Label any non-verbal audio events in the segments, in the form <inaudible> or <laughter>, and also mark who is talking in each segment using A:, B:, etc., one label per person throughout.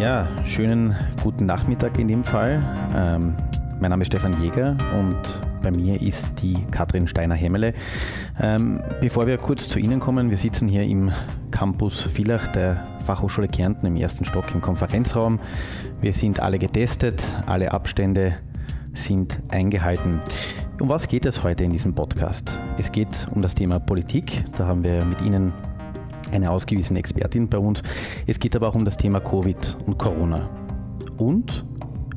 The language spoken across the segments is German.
A: Ja, schönen guten Nachmittag in dem Fall. Ähm, mein Name ist Stefan Jäger und bei mir ist die Katrin Steiner-Hemmele. Ähm, bevor wir kurz zu Ihnen kommen, wir sitzen hier im Campus Villach der Fachhochschule Kärnten im ersten Stock im Konferenzraum. Wir sind alle getestet, alle Abstände sind eingehalten. Um was geht es heute in diesem Podcast? Es geht um das Thema Politik. Da haben wir mit Ihnen eine ausgewiesene Expertin bei uns. Es geht aber auch um das Thema Covid und Corona. Und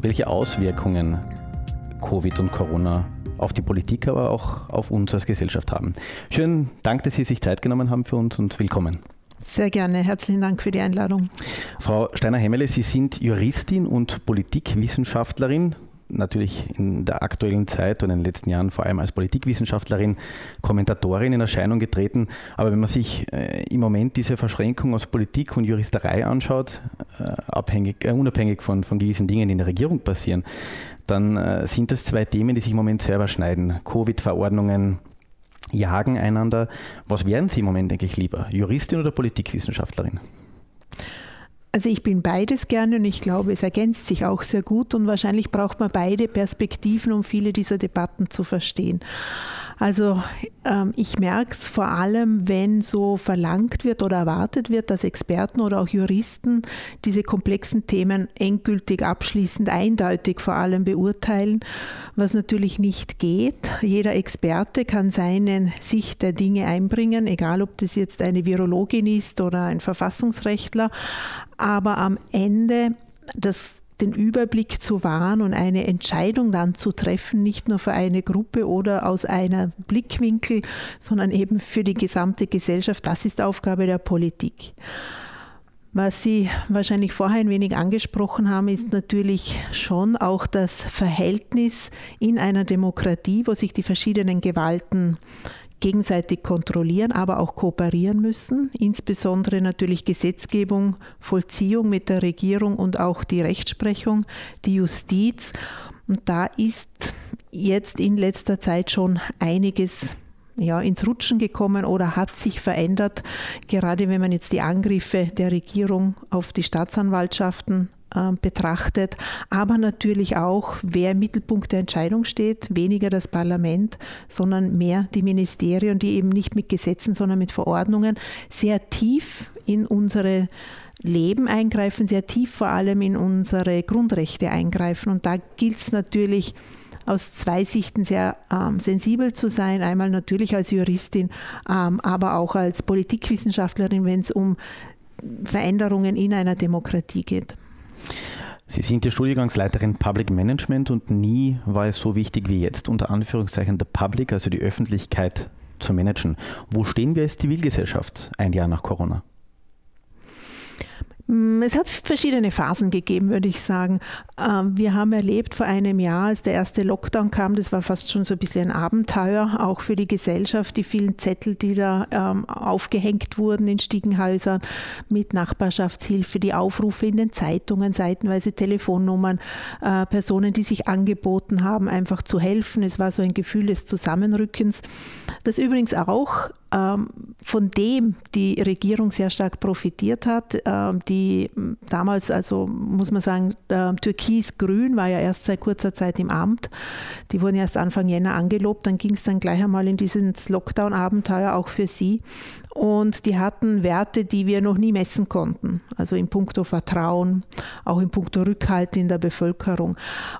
A: welche Auswirkungen Covid und Corona auf die Politik, aber auch auf uns als Gesellschaft haben. Schönen Dank, dass Sie sich Zeit genommen haben für uns und willkommen.
B: Sehr gerne. Herzlichen Dank für die Einladung.
A: Frau Steiner-Hemmele, Sie sind Juristin und Politikwissenschaftlerin natürlich in der aktuellen Zeit und in den letzten Jahren vor allem als Politikwissenschaftlerin, Kommentatorin in Erscheinung getreten. Aber wenn man sich äh, im Moment diese Verschränkung aus Politik und Juristerei anschaut, äh, abhängig, äh, unabhängig von, von gewissen Dingen, die in der Regierung passieren, dann äh, sind das zwei Themen, die sich im Moment selber schneiden. Covid-Verordnungen jagen einander. Was wären Sie im Moment eigentlich lieber, Juristin oder Politikwissenschaftlerin?
B: Also ich bin beides gerne und ich glaube, es ergänzt sich auch sehr gut und wahrscheinlich braucht man beide Perspektiven, um viele dieser Debatten zu verstehen. Also ähm, ich merke es vor allem, wenn so verlangt wird oder erwartet wird, dass Experten oder auch Juristen diese komplexen Themen endgültig, abschließend, eindeutig vor allem beurteilen, was natürlich nicht geht. Jeder Experte kann seine Sicht der Dinge einbringen, egal ob das jetzt eine Virologin ist oder ein Verfassungsrechtler. Aber am Ende das den Überblick zu wahren und eine Entscheidung dann zu treffen, nicht nur für eine Gruppe oder aus einem Blickwinkel, sondern eben für die gesamte Gesellschaft. Das ist Aufgabe der Politik. Was Sie wahrscheinlich vorher ein wenig angesprochen haben, ist natürlich schon auch das Verhältnis in einer Demokratie, wo sich die verschiedenen Gewalten gegenseitig kontrollieren, aber auch kooperieren müssen, insbesondere natürlich Gesetzgebung, Vollziehung mit der Regierung und auch die Rechtsprechung, die Justiz. Und da ist jetzt in letzter Zeit schon einiges ja, ins Rutschen gekommen oder hat sich verändert, gerade wenn man jetzt die Angriffe der Regierung auf die Staatsanwaltschaften betrachtet, aber natürlich auch, wer im Mittelpunkt der Entscheidung steht, weniger das Parlament, sondern mehr die Ministerien, die eben nicht mit Gesetzen, sondern mit Verordnungen sehr tief in unsere Leben eingreifen, sehr tief vor allem in unsere Grundrechte eingreifen. Und da gilt es natürlich, aus zwei Sichten sehr ähm, sensibel zu sein. Einmal natürlich als Juristin, ähm, aber auch als Politikwissenschaftlerin, wenn es um Veränderungen in einer Demokratie geht.
A: Sie sind ja Studiengangsleiterin Public Management und nie war es so wichtig wie jetzt, unter Anführungszeichen der Public, also die Öffentlichkeit zu managen. Wo stehen wir als Zivilgesellschaft ein Jahr nach Corona?
B: Es hat verschiedene Phasen gegeben, würde ich sagen. Ähm, wir haben erlebt vor einem Jahr, als der erste Lockdown kam, das war fast schon so ein bisschen ein Abenteuer, auch für die Gesellschaft, die vielen Zettel, die da ähm, aufgehängt wurden in Stiegenhäusern mit Nachbarschaftshilfe, die Aufrufe in den Zeitungen, seitenweise Telefonnummern, äh, Personen, die sich angeboten haben, einfach zu helfen. Es war so ein Gefühl des Zusammenrückens, das übrigens auch ähm, von dem die Regierung sehr stark profitiert hat. Ähm, die damals, also muss man sagen, Türkis-Grün war ja erst seit kurzer Zeit im Amt. Die wurden erst Anfang Jänner angelobt. Dann ging es dann gleich einmal in dieses Lockdown-Abenteuer auch für sie. Und die hatten Werte, die wir noch nie messen konnten. Also in puncto Vertrauen, auch in puncto Rückhalt in der Bevölkerung.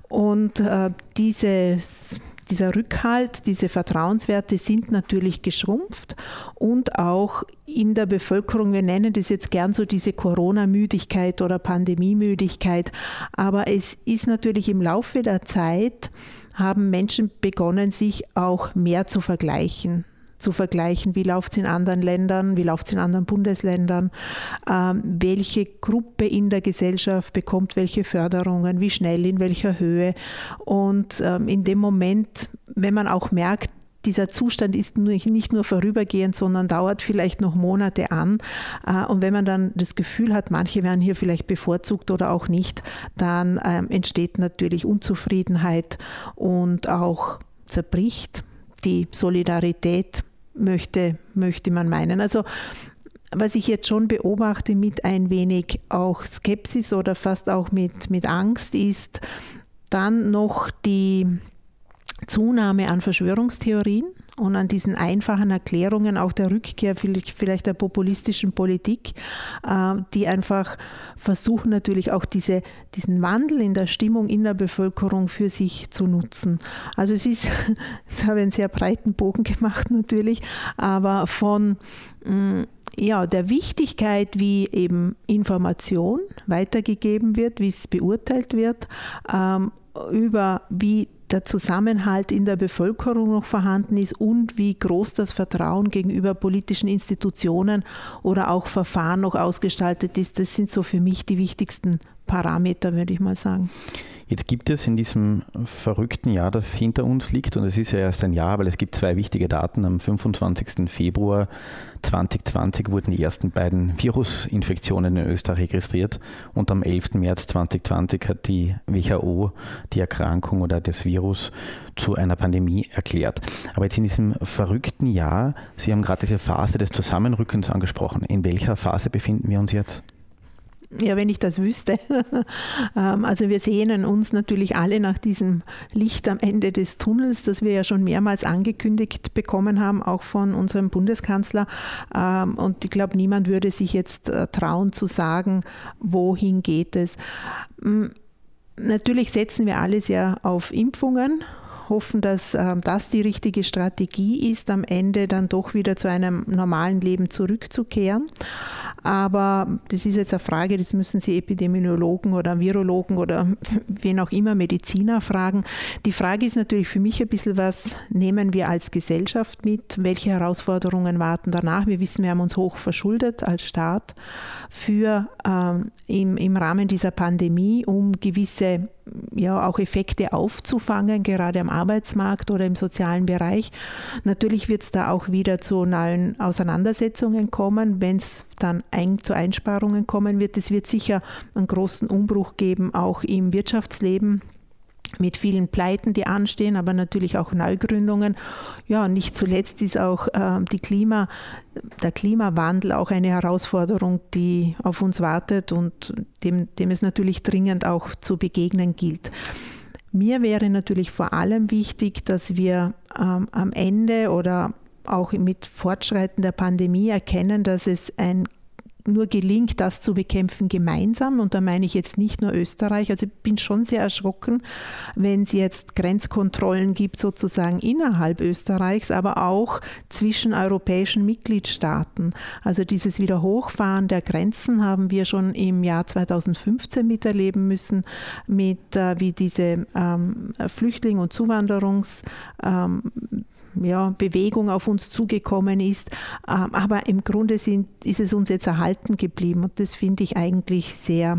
B: Und äh, dieses dieser Rückhalt, diese Vertrauenswerte sind natürlich geschrumpft und auch in der Bevölkerung, wir nennen das jetzt gern so diese Corona-Müdigkeit oder Pandemiemüdigkeit, aber es ist natürlich im Laufe der Zeit, haben Menschen begonnen, sich auch mehr zu vergleichen zu vergleichen, wie läuft es in anderen Ländern, wie läuft es in anderen Bundesländern, ähm, welche Gruppe in der Gesellschaft bekommt welche Förderungen, wie schnell, in welcher Höhe. Und ähm, in dem Moment, wenn man auch merkt, dieser Zustand ist nicht nur vorübergehend, sondern dauert vielleicht noch Monate an. Äh, und wenn man dann das Gefühl hat, manche werden hier vielleicht bevorzugt oder auch nicht, dann ähm, entsteht natürlich Unzufriedenheit und auch zerbricht die Solidarität möchte, möchte man meinen. Also was ich jetzt schon beobachte mit ein wenig auch Skepsis oder fast auch mit, mit Angst, ist dann noch die Zunahme an Verschwörungstheorien und an diesen einfachen Erklärungen auch der Rückkehr vielleicht der populistischen Politik, äh, die einfach versuchen natürlich auch diese, diesen Wandel in der Stimmung in der Bevölkerung für sich zu nutzen. Also es ist, <laughs> ich habe einen sehr breiten Bogen gemacht natürlich, aber von mm, ja, der Wichtigkeit, wie eben Information weitergegeben wird, wie es beurteilt wird, ähm, über wie der Zusammenhalt in der Bevölkerung noch vorhanden ist und wie groß das Vertrauen gegenüber politischen Institutionen oder auch Verfahren noch ausgestaltet ist. Das sind so für mich die wichtigsten Parameter, würde ich mal sagen.
A: Jetzt gibt es in diesem verrückten Jahr, das hinter uns liegt, und es ist ja erst ein Jahr, weil es gibt zwei wichtige Daten. Am 25. Februar 2020 wurden die ersten beiden Virusinfektionen in Österreich registriert und am 11. März 2020 hat die WHO die Erkrankung oder das Virus zu einer Pandemie erklärt. Aber jetzt in diesem verrückten Jahr, Sie haben gerade diese Phase des Zusammenrückens angesprochen. In welcher Phase befinden wir uns jetzt?
B: Ja, wenn ich das wüsste. <laughs> Ähm, also wir sehnen uns natürlich alle nach diesem Licht am Ende des Tunnels, das wir ja schon mehrmals angekündigt bekommen haben, auch von unserem Bundeskanzler. Ähm, und ich glaube, niemand würde sich jetzt äh, trauen zu sagen, wohin geht es. Mm, natürlich setzen wir alle sehr auf Impfungen hoffen, dass ähm, das die richtige Strategie ist, am Ende dann doch wieder zu einem normalen Leben zurückzukehren. Aber das ist jetzt eine Frage, das müssen Sie Epidemiologen oder Virologen oder <laughs> wen auch immer Mediziner fragen. Die Frage ist natürlich für mich ein bisschen, was nehmen wir als Gesellschaft mit? Welche Herausforderungen warten danach? Wir wissen, wir haben uns hoch verschuldet als Staat für ähm, im, im Rahmen dieser Pandemie, um gewisse ja auch Effekte aufzufangen, gerade am Arbeitsmarkt oder im sozialen Bereich. Natürlich wird es da auch wieder zu neuen Auseinandersetzungen kommen, wenn es dann ein, zu Einsparungen kommen wird. Es wird sicher einen großen Umbruch geben, auch im Wirtschaftsleben mit vielen Pleiten, die anstehen, aber natürlich auch Neugründungen. Ja, und nicht zuletzt ist auch äh, die Klima, der Klimawandel auch eine Herausforderung, die auf uns wartet und dem, dem es natürlich dringend auch zu begegnen gilt. Mir wäre natürlich vor allem wichtig, dass wir ähm, am Ende oder auch mit Fortschreiten der Pandemie erkennen, dass es ein nur gelingt, das zu bekämpfen gemeinsam. Und da meine ich jetzt nicht nur Österreich. Also ich bin schon sehr erschrocken, wenn es jetzt Grenzkontrollen gibt, sozusagen innerhalb Österreichs, aber auch zwischen europäischen Mitgliedstaaten. Also dieses Wiederhochfahren der Grenzen haben wir schon im Jahr 2015 miterleben müssen, mit äh, wie diese ähm, Flüchtling- und Zuwanderungs- ähm, ja, Bewegung auf uns zugekommen ist. Ähm, aber im Grunde sind, ist es uns jetzt erhalten geblieben und das finde ich eigentlich sehr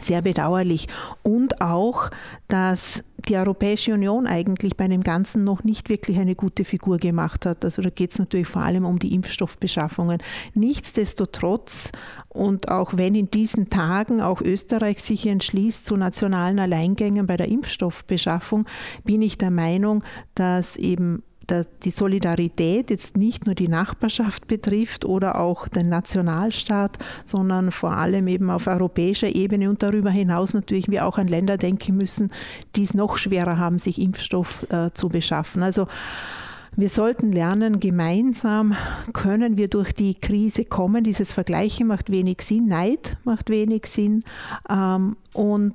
B: sehr bedauerlich. Und auch, dass die Europäische Union eigentlich bei dem Ganzen noch nicht wirklich eine gute Figur gemacht hat. Also da geht es natürlich vor allem um die Impfstoffbeschaffungen. Nichtsdestotrotz und auch wenn in diesen Tagen auch Österreich sich entschließt zu nationalen Alleingängen bei der Impfstoffbeschaffung, bin ich der Meinung, dass eben die Solidarität jetzt nicht nur die Nachbarschaft betrifft oder auch den Nationalstaat, sondern vor allem eben auf europäischer Ebene und darüber hinaus natürlich wir auch an Länder denken müssen, die es noch schwerer haben, sich Impfstoff äh, zu beschaffen. Also wir sollten lernen, gemeinsam können wir durch die Krise kommen. Dieses Vergleichen macht wenig Sinn, Neid macht wenig Sinn. Ähm, und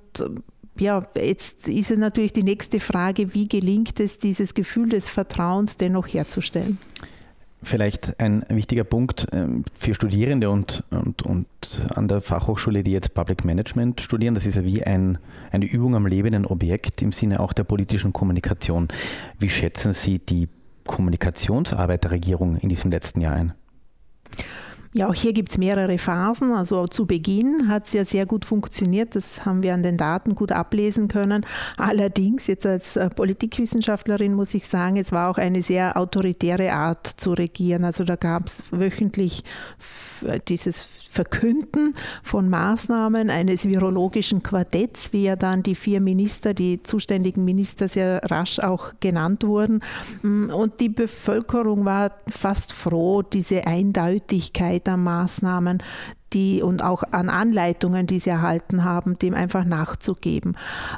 B: ja, jetzt ist es natürlich die nächste Frage, wie gelingt es, dieses Gefühl des Vertrauens dennoch herzustellen?
A: Vielleicht ein wichtiger Punkt ähm, für Studierende und, und, und an der Fachhochschule, die jetzt Public Management studieren, das ist ja wie ein, eine Übung am lebenden Objekt im Sinne auch der politischen Kommunikation. Wie schätzen Sie die Kommunikationsarbeit der Regierung in diesem letzten Jahr ein?
B: Ja, auch hier gibt es mehrere Phasen. Also zu Beginn hat es ja sehr gut funktioniert. Das haben wir an den Daten gut ablesen können. Allerdings, jetzt als äh, Politikwissenschaftlerin muss ich sagen, es war auch eine sehr autoritäre Art zu regieren. Also da gab es wöchentlich dieses Verkünden von Maßnahmen eines virologischen Quartetts, wie ja dann die vier Minister, die zuständigen Minister sehr rasch auch genannt wurden. Und die Bevölkerung war fast froh, diese Eindeutigkeit Knappheit an Maßnahmen, die und auch an Anleitungen, die sie erhalten haben, dem einfach nachzugeben.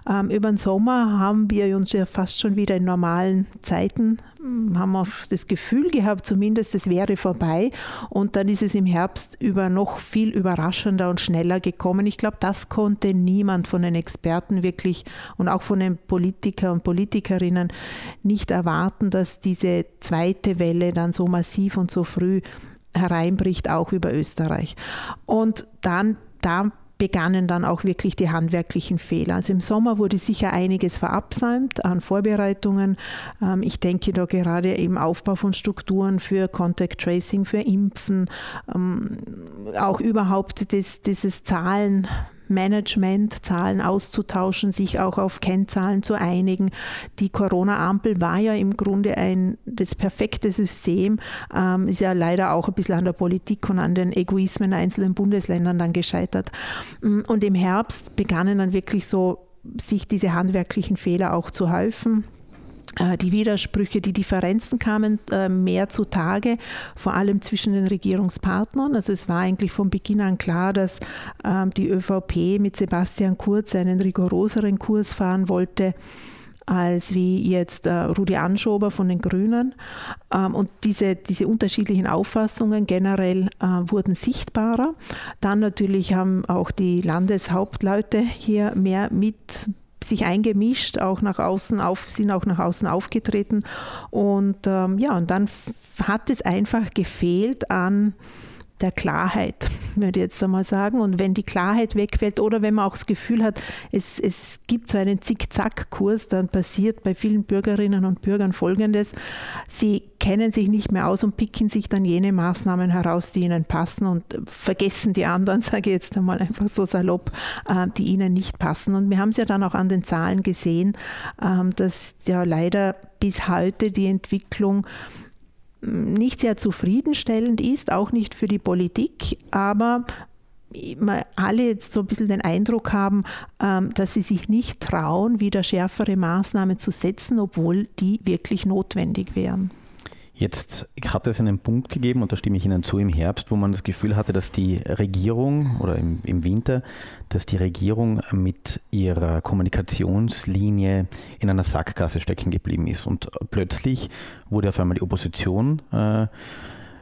B: Ähm, über den Sommer haben wir uns ja fast schon wieder in normalen Zeiten, hm, haben wir das Gefühl gehabt, zumindest es wäre vorbei. Und dann ist es im Herbst über noch viel überraschender und schneller gekommen. Ich glaube, das konnte niemand von den Experten wirklich und auch von den Politikern und Politikerinnen nicht erwarten, dass diese zweite Welle dann so massiv und so früh hereinbricht, auch über Österreich. Und dann, da begannen dann auch wirklich die handwerklichen Fehler. Also im Sommer wurde sicher einiges verabsäumt an Vorbereitungen. Ähm, ich denke da gerade im Aufbau von Strukturen für Contact Tracing, für Impfen, ähm, auch überhaupt das, dieses Zahlen Management, Zahlen auszutauschen, sich auch auf Kennzahlen zu einigen. Die Corona-Ampel war ja im Grunde ein das perfekte System, ähm, ist ja leider auch ein bisschen an der Politik und an den Egoismen der einzelnen Bundesländern dann gescheitert. Mm, und im Herbst begannen dann wirklich so sich diese handwerklichen Fehler auch zu häufen. Äh, die Widersprüche, die Differenzen kamen äh, mehr zutage, vor allem zwischen den Regierungspartnern. Also es war eigentlich von Beginn an klar, dass ähm, die ÖVP mit Sebastian Kurz einen rigoroseren Kurs fahren wollte als wie jetzt äh, Rudi Anschober von den Grünen. Ähm, und diese, diese unterschiedlichen Auffassungen generell wurden sichtbarer. Dann natürlich haben auch die Landeshauptleute hier mehr mit sich eingemischt, auch nach außen auf, sind auch nach außen aufgetreten. Und ähm, ja, und dann hat es einfach gefehlt an der Klarheit, <laughs> würde ich jetzt einmal sagen. Und wenn die Klarheit wegfällt oder wenn man auch das Gefühl hat, es, es gibt so einen Zickzack-Kurs, dann passiert bei vielen Bürgerinnen und Bürgern Folgendes. Sie kennen sich nicht mehr aus und picken sich dann jene Maßnahmen heraus, die ihnen passen und vergessen die anderen, <laughs> sage ich jetzt einmal einfach so salopp, äh, die ihnen nicht passen. Und wir haben es ja dann auch an den Zahlen gesehen, ähm, dass ja leider bis heute die Entwicklung nicht sehr zufriedenstellend ist, auch nicht für die Politik, aber alle jetzt so ein bisschen den Eindruck haben, ähm, dass sie sich nicht trauen, wieder schärfere Maßnahmen zu setzen, obwohl die wirklich notwendig wären.
A: Jetzt hat es einen Punkt gegeben, und da stimme ich Ihnen zu, im Herbst, wo man das Gefühl hatte, dass die Regierung oder im, im Winter, dass die Regierung mit ihrer Kommunikationslinie in einer Sackgasse stecken geblieben ist. Und plötzlich wurde auf einmal die Opposition äh,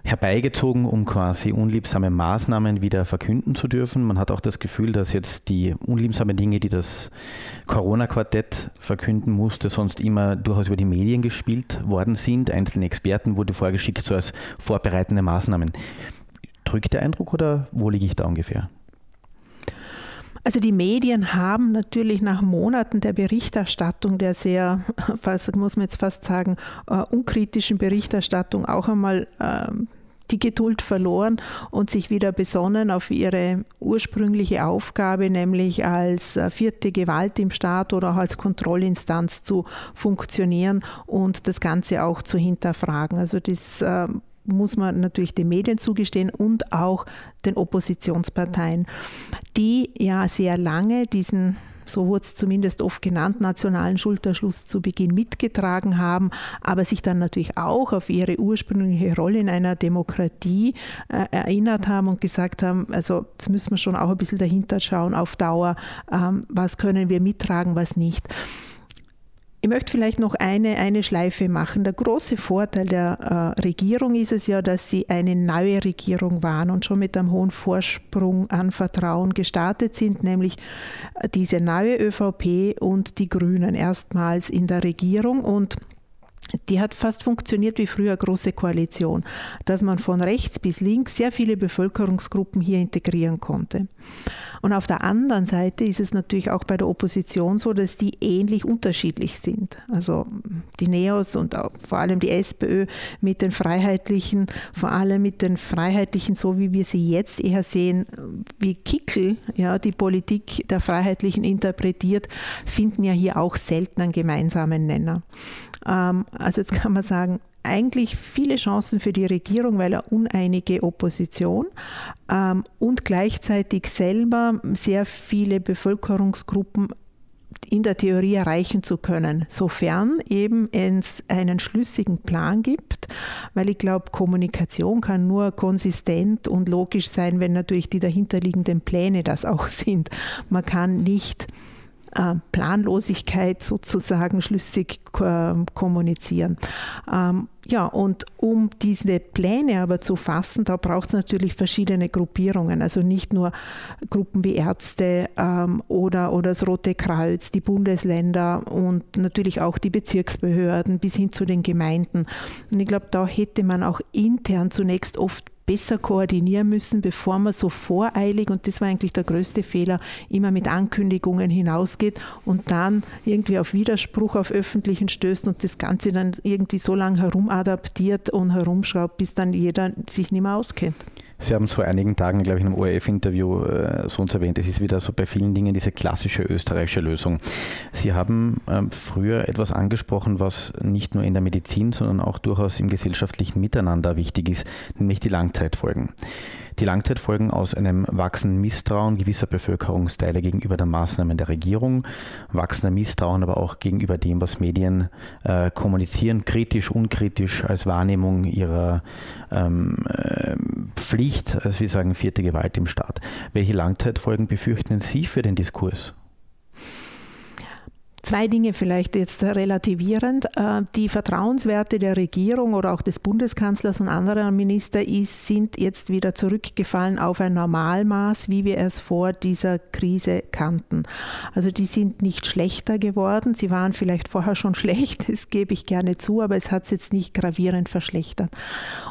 A: herbeigezogen, um quasi unliebsame Maßnahmen wieder verkünden zu dürfen. Man hat auch das Gefühl, dass jetzt die unliebsamen Dinge, die das Corona-Quartett verkünden musste, sonst immer durchaus über die Medien gespielt worden sind. Einzelne Experten wurde vorgeschickt, so als vorbereitende Maßnahmen. Drückt der Eindruck oder wo liege ich da ungefähr?
B: Also die Medien haben natürlich nach Monaten der Berichterstattung, der sehr, <laughs> muss man jetzt fast sagen, uh, unkritischen Berichterstattung auch einmal uh, die Geduld verloren und sich wieder besonnen auf ihre ursprüngliche Aufgabe, nämlich als äh, vierte Gewalt im Staat oder auch als Kontrollinstanz zu funktionieren und das Ganze auch zu hinterfragen. Also das muss man natürlich den Medien zugestehen und auch den Oppositionsparteien, die ja sehr lange diesen so wurde es zumindest oft genannt, nationalen Schulterschluss zu Beginn mitgetragen haben, aber sich dann natürlich auch auf ihre ursprüngliche Rolle in einer Demokratie äh, erinnert haben und gesagt haben, also jetzt müssen wir schon auch ein bisschen dahinter schauen auf Dauer, ähm, was können wir mittragen, was nicht. Ich möchte vielleicht noch eine, eine Schleife machen. Der große Vorteil der äh, Regierung ist es ja, dass sie eine neue Regierung waren und schon mit einem hohen Vorsprung an Vertrauen gestartet sind, nämlich äh, diese neue ÖVP und die Grünen erstmals in der Regierung und die hat fast funktioniert wie früher große Koalition, dass man von rechts bis links sehr viele Bevölkerungsgruppen hier integrieren konnte. Und auf der anderen Seite ist es natürlich auch bei der Opposition so, dass die ähnlich unterschiedlich sind. Also die Neos und vor allem die SPÖ mit den Freiheitlichen, vor allem mit den Freiheitlichen, so wie wir sie jetzt eher sehen, wie Kickel ja, die Politik der Freiheitlichen interpretiert, finden ja hier auch selten einen gemeinsamen Nenner. Ähm, also jetzt kann man sagen, eigentlich viele Chancen für die Regierung, weil er uneinige Opposition ähm, und gleichzeitig selber sehr viele Bevölkerungsgruppen in der Theorie erreichen zu können, sofern eben es einen schlüssigen Plan gibt, weil ich glaube, Kommunikation kann nur konsistent und logisch sein, wenn natürlich die dahinterliegenden Pläne das auch <laughs> sind. Man kann nicht Planlosigkeit sozusagen schlüssig äh, kommunizieren. Ja, und um diese Pläne aber zu fassen, da braucht es natürlich verschiedene Gruppierungen. Also nicht nur Gruppen wie Ärzte ähm, oder, oder das Rote Kreuz, die Bundesländer und natürlich auch die Bezirksbehörden bis hin zu den Gemeinden. Und ich glaube, da hätte man auch intern zunächst oft besser koordinieren müssen, bevor man so voreilig, und das war eigentlich der größte Fehler, immer mit Ankündigungen hinausgeht und dann irgendwie auf Widerspruch auf öffentlichen stößt und das Ganze dann irgendwie so lange herumadaptiert und herumschraubt, bis dann jeder sich nicht mehr auskennt.
A: Sie haben es vor einigen Tagen, glaube ich, in einem ORF-Interview äh, so uns erwähnt. Es ist wieder so bei vielen Dingen diese klassische österreichische Lösung. Sie haben ähm, früher etwas angesprochen, was nicht nur in der Medizin, sondern auch durchaus im gesellschaftlichen Miteinander wichtig ist, nämlich die Langzeitfolgen. Die Langzeitfolgen aus einem wachsenden Misstrauen gewisser Bevölkerungsteile gegenüber den Maßnahmen der Regierung, wachsender Misstrauen aber auch gegenüber dem, was Medien äh, kommunizieren, kritisch, unkritisch als Wahrnehmung ihrer ähm, äh, Pflicht, also wir sagen vierte Gewalt im Staat. Welche Langzeitfolgen befürchten Sie für den Diskurs?
B: Zwei Dinge vielleicht jetzt relativierend. Äh, die Vertrauenswerte der Regierung oder auch des Bundeskanzlers und anderer Minister ist, sind jetzt wieder zurückgefallen auf ein Normalmaß, wie wir es vor dieser Krise kannten. Also die sind nicht schlechter geworden. Sie waren vielleicht vorher schon <laughs> schlecht, das gebe ich gerne zu, aber es hat es jetzt nicht gravierend verschlechtert.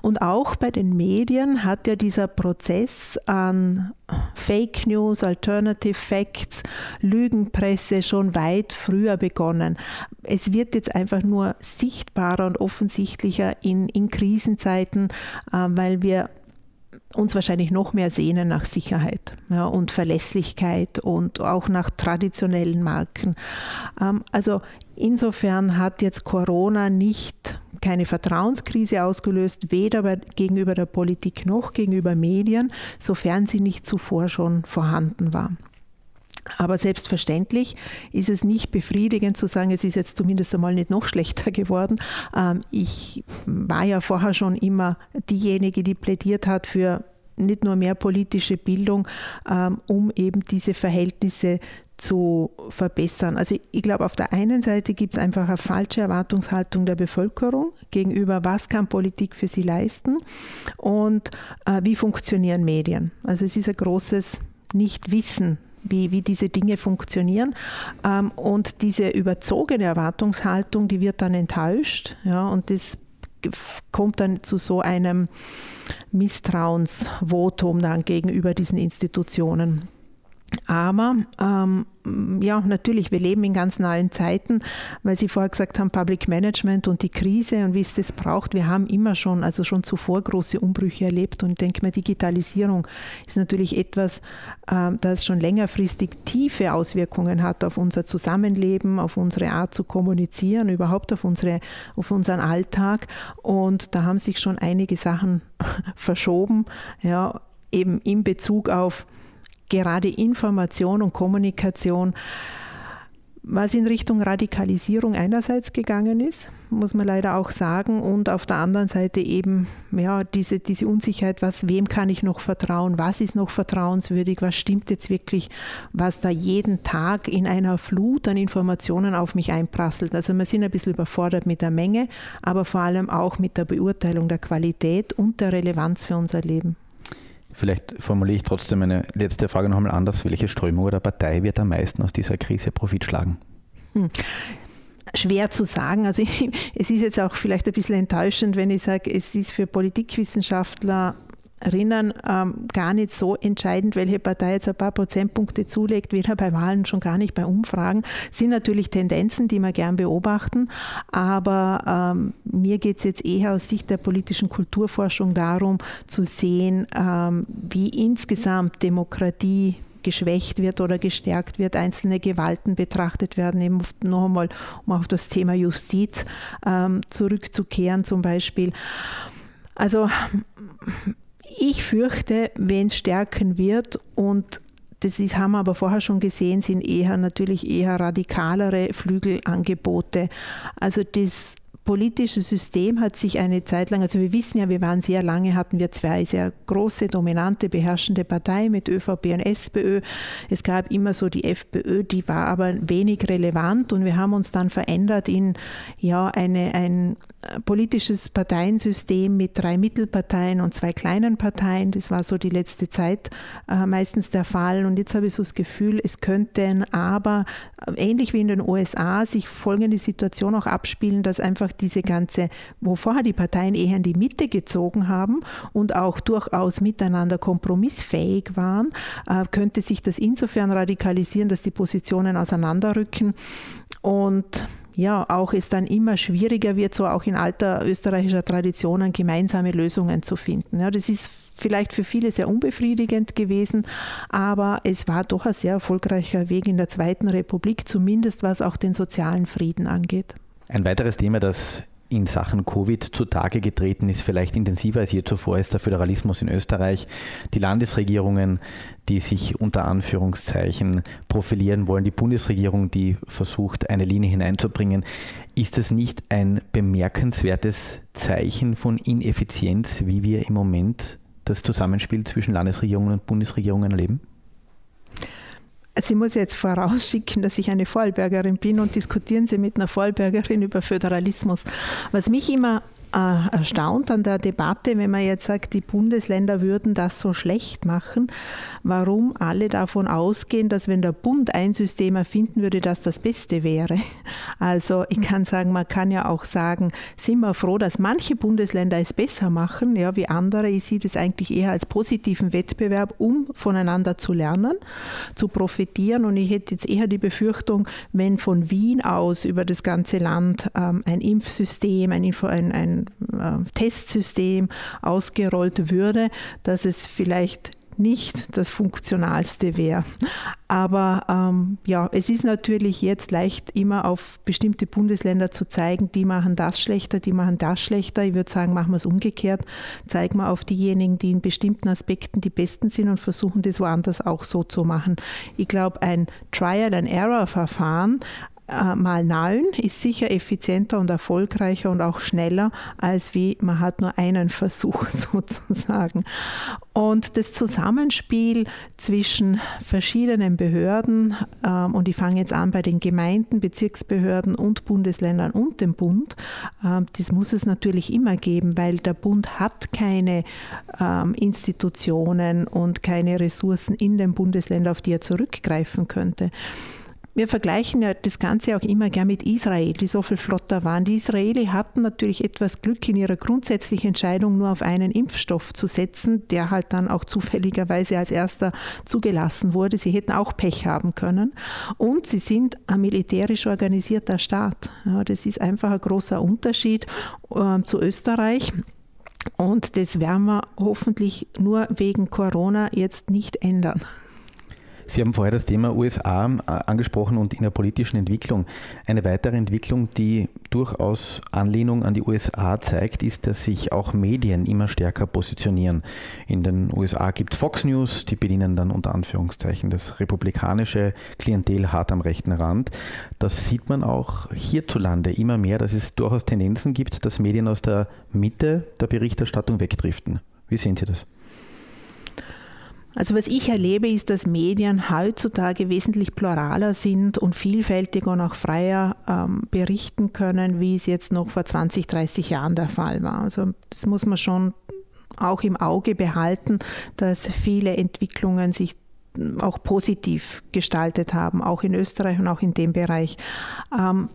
B: Und auch bei den Medien hat ja dieser Prozess an Fake News, Alternative Facts, Lügenpresse schon weit früher begonnen. Es wird jetzt einfach nur sichtbarer und offensichtlicher in, in Krisenzeiten, äh, weil wir uns wahrscheinlich noch mehr sehnen nach Sicherheit ja, und Verlässlichkeit und auch nach traditionellen Marken. Ähm, also insofern hat jetzt Corona nicht keine Vertrauenskrise ausgelöst, weder gegenüber der Politik noch gegenüber Medien, sofern sie nicht zuvor schon vorhanden war. Aber selbstverständlich ist es nicht befriedigend zu sagen, es ist jetzt zumindest einmal nicht noch schlechter <laughs> geworden. Ähm, ich war ja vorher schon immer diejenige, die plädiert hat für nicht nur mehr politische Bildung, ähm, um eben diese Verhältnisse zu verbessern. Also ich glaube, auf der einen Seite gibt es einfach eine falsche Erwartungshaltung der Bevölkerung gegenüber, was kann Politik für sie leisten und äh, wie funktionieren Medien. Also es ist ein großes Nichtwissen wie, wie diese Dinge funktionieren. Ähm, und diese überzogene Erwartungshaltung, die wird dann enttäuscht. Ja, und das kommt dann zu so einem Misstrauensvotum dann gegenüber diesen Institutionen. Aber ähm, ja, natürlich, wir leben in ganz neuen Zeiten, weil Sie vorher gesagt haben, Public Management und die Krise und wie es das braucht. Wir haben immer schon, also schon zuvor große Umbrüche erlebt und ich denke mal, Digitalisierung ist natürlich etwas, äh, das schon längerfristig tiefe Auswirkungen hat auf unser Zusammenleben, auf unsere Art zu kommunizieren, überhaupt auf, unsere, auf unseren Alltag. Und da haben sich schon einige Sachen <laughs> verschoben, ja, eben in Bezug auf gerade Information und Kommunikation, was in Richtung Radikalisierung einerseits gegangen ist, muss man leider auch sagen, und auf der anderen Seite eben ja, diese, diese Unsicherheit, was, wem kann ich noch vertrauen, was ist noch vertrauenswürdig, was stimmt jetzt wirklich, was da jeden Tag in einer Flut an Informationen auf mich einprasselt. Also wir sind ein bisschen überfordert mit der Menge, aber vor allem auch mit der Beurteilung der Qualität und der Relevanz für unser Leben.
A: Vielleicht formuliere ich trotzdem eine letzte Frage noch einmal anders. Welche Strömung oder Partei wird am meisten aus dieser Krise Profit schlagen? Hm
B: schwer zu sagen. Also ich, <laughs> es ist jetzt auch vielleicht ein bisschen enttäuschend, wenn ich sage, es ist für Politikwissenschaftler erinnern, ähm, gar nicht so entscheidend, welche Partei jetzt ein paar Prozentpunkte zulegt, weder bei Wahlen schon gar nicht bei Umfragen. Sind natürlich Tendenzen, die wir gern beobachten, aber ähm, mir geht es jetzt eher aus Sicht der politischen Kulturforschung darum, zu sehen, ähm, wie insgesamt Demokratie geschwächt wird oder gestärkt wird, einzelne Gewalten betrachtet werden, eben noch einmal, um auf das Thema Justiz ähm, zurückzukehren zum Beispiel. Also ich fürchte, wenn es stärken wird und das ist, haben wir aber vorher schon gesehen, sind eher natürlich eher radikalere Flügelangebote. Also das politische System hat sich eine Zeit lang, also wir wissen ja, wir waren sehr lange, hatten wir zwei sehr große, dominante, beherrschende Parteien mit ÖVP und SPÖ. Es gab immer so die FPÖ, die war aber wenig relevant und wir haben uns dann verändert in ja, eine, ein politisches Parteiensystem mit drei Mittelparteien und zwei kleinen Parteien. Das war so die letzte Zeit äh, meistens der Fall. Und jetzt habe ich so das Gefühl, es könnte aber ähnlich wie in den USA sich folgende Situation auch abspielen, dass einfach diese ganze, wo vorher die Parteien eher in die Mitte gezogen haben und auch durchaus miteinander kompromissfähig waren, äh, könnte sich das insofern radikalisieren, dass die Positionen auseinanderrücken. Und ja, auch es dann immer schwieriger wird, so auch in alter österreichischer Tradition, gemeinsame Lösungen zu finden. Ja, das ist vielleicht für viele sehr unbefriedigend gewesen, aber es war doch ein sehr erfolgreicher Weg in der Zweiten Republik, zumindest was auch den sozialen Frieden angeht.
A: Ein weiteres Thema, das in Sachen Covid zutage getreten ist, vielleicht intensiver als je zuvor, ist der Föderalismus in Österreich. Die Landesregierungen, die sich unter Anführungszeichen profilieren wollen, die Bundesregierung, die versucht, eine Linie hineinzubringen. Ist das nicht ein bemerkenswertes Zeichen von Ineffizienz, wie wir im Moment das Zusammenspiel zwischen Landesregierungen und Bundesregierungen erleben?
B: Ich muss jetzt vorausschicken, dass ich eine Vorarlbergerin bin und diskutieren Sie mit einer Vorarlbergerin über Föderalismus. Was mich immer erstaunt an der Debatte, wenn man jetzt sagt, die Bundesländer würden das so schlecht machen, warum alle davon ausgehen, dass wenn der Bund ein System erfinden würde, das das Beste wäre. Also ich kann sagen, man kann ja auch sagen, sind wir froh, dass manche Bundesländer es besser machen, ja, wie andere. Ich sehe das eigentlich eher als positiven Wettbewerb, um voneinander zu lernen, zu profitieren. Und ich hätte jetzt eher die Befürchtung, wenn von Wien aus über das ganze Land ähm, ein Impfsystem, ein, Info, ein, ein äh, Testsystem ausgerollt würde, dass es vielleicht nicht das Funktionalste wäre. Aber ähm, ja, es ist natürlich jetzt leicht, immer auf bestimmte Bundesländer zu zeigen, die machen das schlechter, die machen das schlechter. Ich würde sagen, machen wir es umgekehrt. Zeigen wir auf diejenigen, die in bestimmten Aspekten die Besten sind und versuchen das woanders auch so zu machen. Ich glaube, ein Trial-and-Error-Verfahren äh, mal nallen ist sicher effizienter und erfolgreicher und auch schneller, als wie man hat nur einen Versuch <laughs> sozusagen. Und das Zusammenspiel zwischen verschiedenen Behörden, ähm, und ich fange jetzt an bei den Gemeinden, Bezirksbehörden und Bundesländern und dem Bund, ähm, das muss es natürlich immer geben, weil der Bund hat keine ähm, Institutionen und keine Ressourcen in den Bundesländern, auf die er zurückgreifen könnte. Wir vergleichen ja das Ganze auch immer gern mit Israel, die so viel flotter waren. Die Israeli hatten natürlich etwas Glück in ihrer grundsätzlichen Entscheidung, nur auf einen Impfstoff zu setzen, der halt dann auch zufälligerweise als erster zugelassen wurde. Sie hätten auch Pech haben können. Und sie sind ein militärisch organisierter Staat. Ja, das ist einfach ein großer Unterschied äh, zu Österreich. Und das werden wir hoffentlich nur wegen Corona jetzt nicht ändern.
A: Sie haben vorher das Thema USA äh, angesprochen und in der politischen Entwicklung. Eine weitere Entwicklung, die durchaus Anlehnung an die USA zeigt, ist, dass sich auch Medien immer stärker positionieren. In den USA gibt es Fox News, die bedienen dann unter Anführungszeichen das republikanische Klientel hart am rechten Rand. Das sieht man auch hierzulande immer mehr, dass es durchaus Tendenzen gibt, dass Medien aus der Mitte der Berichterstattung wegdriften. Wie sehen Sie das?
B: Also was ich erlebe, ist, dass Medien heutzutage wesentlich pluraler sind und vielfältiger und auch freier ähm, berichten können, wie es jetzt noch vor 20, 30 Jahren der Fall war. Also das muss man schon auch im Auge behalten, dass viele Entwicklungen sich auch positiv gestaltet haben, auch in Österreich und auch in dem Bereich. Ähm,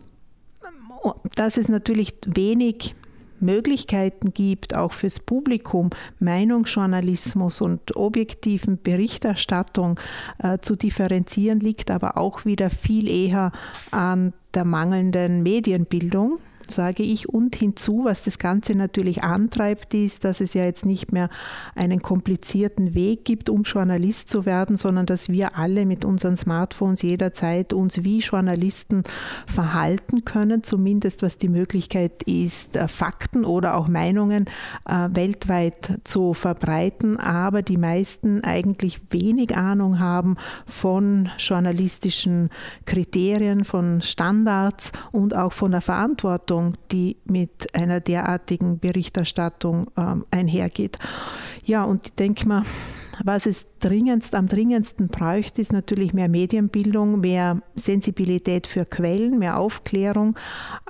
B: dass es natürlich wenig Möglichkeiten gibt, auch fürs Publikum Meinungsjournalismus und objektiven Berichterstattung äh, zu differenzieren, liegt aber auch wieder viel eher an der mangelnden Medienbildung. Sage ich. Und hinzu, was das Ganze natürlich antreibt, ist, dass es ja jetzt nicht mehr einen komplizierten Weg gibt, um Journalist zu werden, sondern dass wir alle mit unseren Smartphones jederzeit uns wie Journalisten verhalten können, zumindest was die Möglichkeit ist, äh, Fakten oder auch Meinungen äh, weltweit zu verbreiten, aber die meisten eigentlich wenig Ahnung haben von journalistischen Kriterien, von Standards und auch von der Verantwortung, die mit einer derartigen Berichterstattung ähm, einhergeht. Ja, und ich denke mal, was es dringendst, am dringendsten bräuchte, ist natürlich mehr Medienbildung, mehr Sensibilität für Quellen, mehr Aufklärung.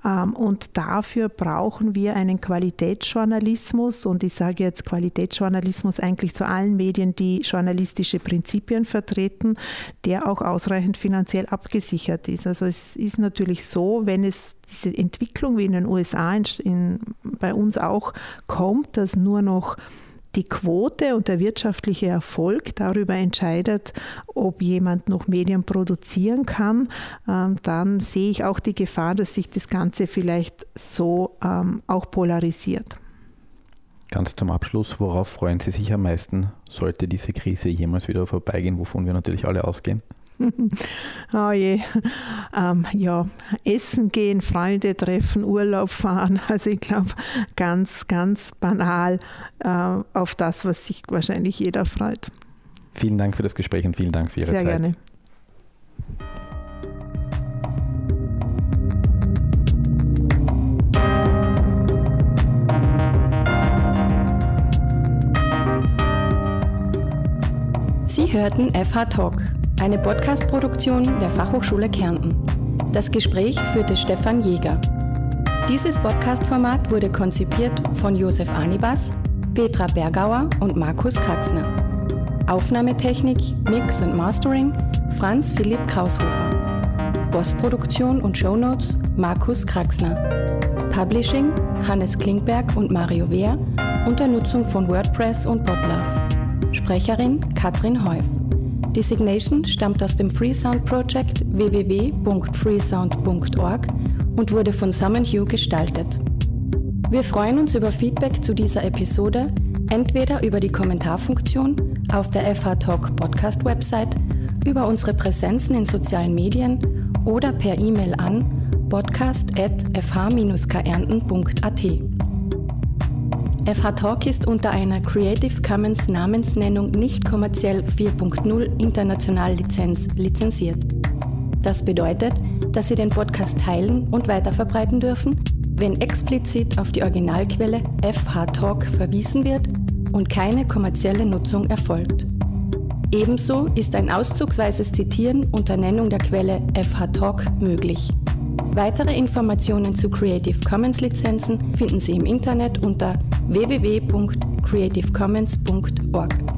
B: Ähm, und dafür brauchen wir einen Qualitätsjournalismus. Und ich sage jetzt Qualitätsjournalismus eigentlich zu allen Medien, die journalistische Prinzipien vertreten, der auch ausreichend finanziell abgesichert ist. Also es ist natürlich so, wenn es diese Entwicklung wie in den USA in, in, bei uns auch kommt, dass nur noch die Quote und der wirtschaftliche Erfolg darüber entscheidet, ob jemand noch Medien produzieren kann, ähm, dann sehe ich auch die Gefahr, dass sich das Ganze vielleicht so ähm, auch polarisiert.
A: Ganz zum Abschluss, worauf freuen Sie sich am meisten, sollte diese Krise jemals wieder vorbeigehen, wovon wir natürlich alle ausgehen? <laughs>
B: oh je. Ähm, ja, essen gehen, Freunde treffen, Urlaub fahren. <laughs> Also ich glaube, ganz, ganz banal äh, auf das, was sich wahrscheinlich jeder freut.
A: Vielen Dank für das Gespräch und vielen Dank für Ihre
B: Sehr
A: Zeit.
B: Sehr gerne.
C: Sie hörten FH Talk eine Podcast-Produktion der Fachhochschule Kärnten. Das Gespräch führte Stefan Jäger. Dieses Podcast-Format wurde konzipiert von Josef Anibas, Petra Bergauer und Markus Kraxner. Aufnahmetechnik, Mix und Mastering Franz Philipp Kraushofer. Postproduktion und Shownotes Markus Kraxner. Publishing Hannes Klingberg und Mario Wehr unter Nutzung von WordPress und Botlove. Sprecherin Katrin Heuf. Designation stammt aus dem Freesound Project www.freesound.org und wurde von Summon Hugh gestaltet. Wir freuen uns über Feedback zu dieser Episode, entweder über die Kommentarfunktion auf der FH Talk Podcast Website, über unsere Präsenzen in sozialen Medien oder per E-Mail an podcast.fh-kärnten.at. FH Talk ist unter einer Creative Commons Namensnennung nicht kommerziell 4.0 international Lizenz lizenziert. Das bedeutet, dass Sie den Podcast teilen und weiterverbreiten dürfen, wenn explizit auf die Originalquelle FH Talk verwiesen wird und keine kommerzielle Nutzung erfolgt. Ebenso ist ein auszugsweises Zitieren unter Nennung der Quelle FH Talk möglich. Weitere Informationen zu Creative Commons Lizenzen finden Sie im Internet unter www.creativecommons.org.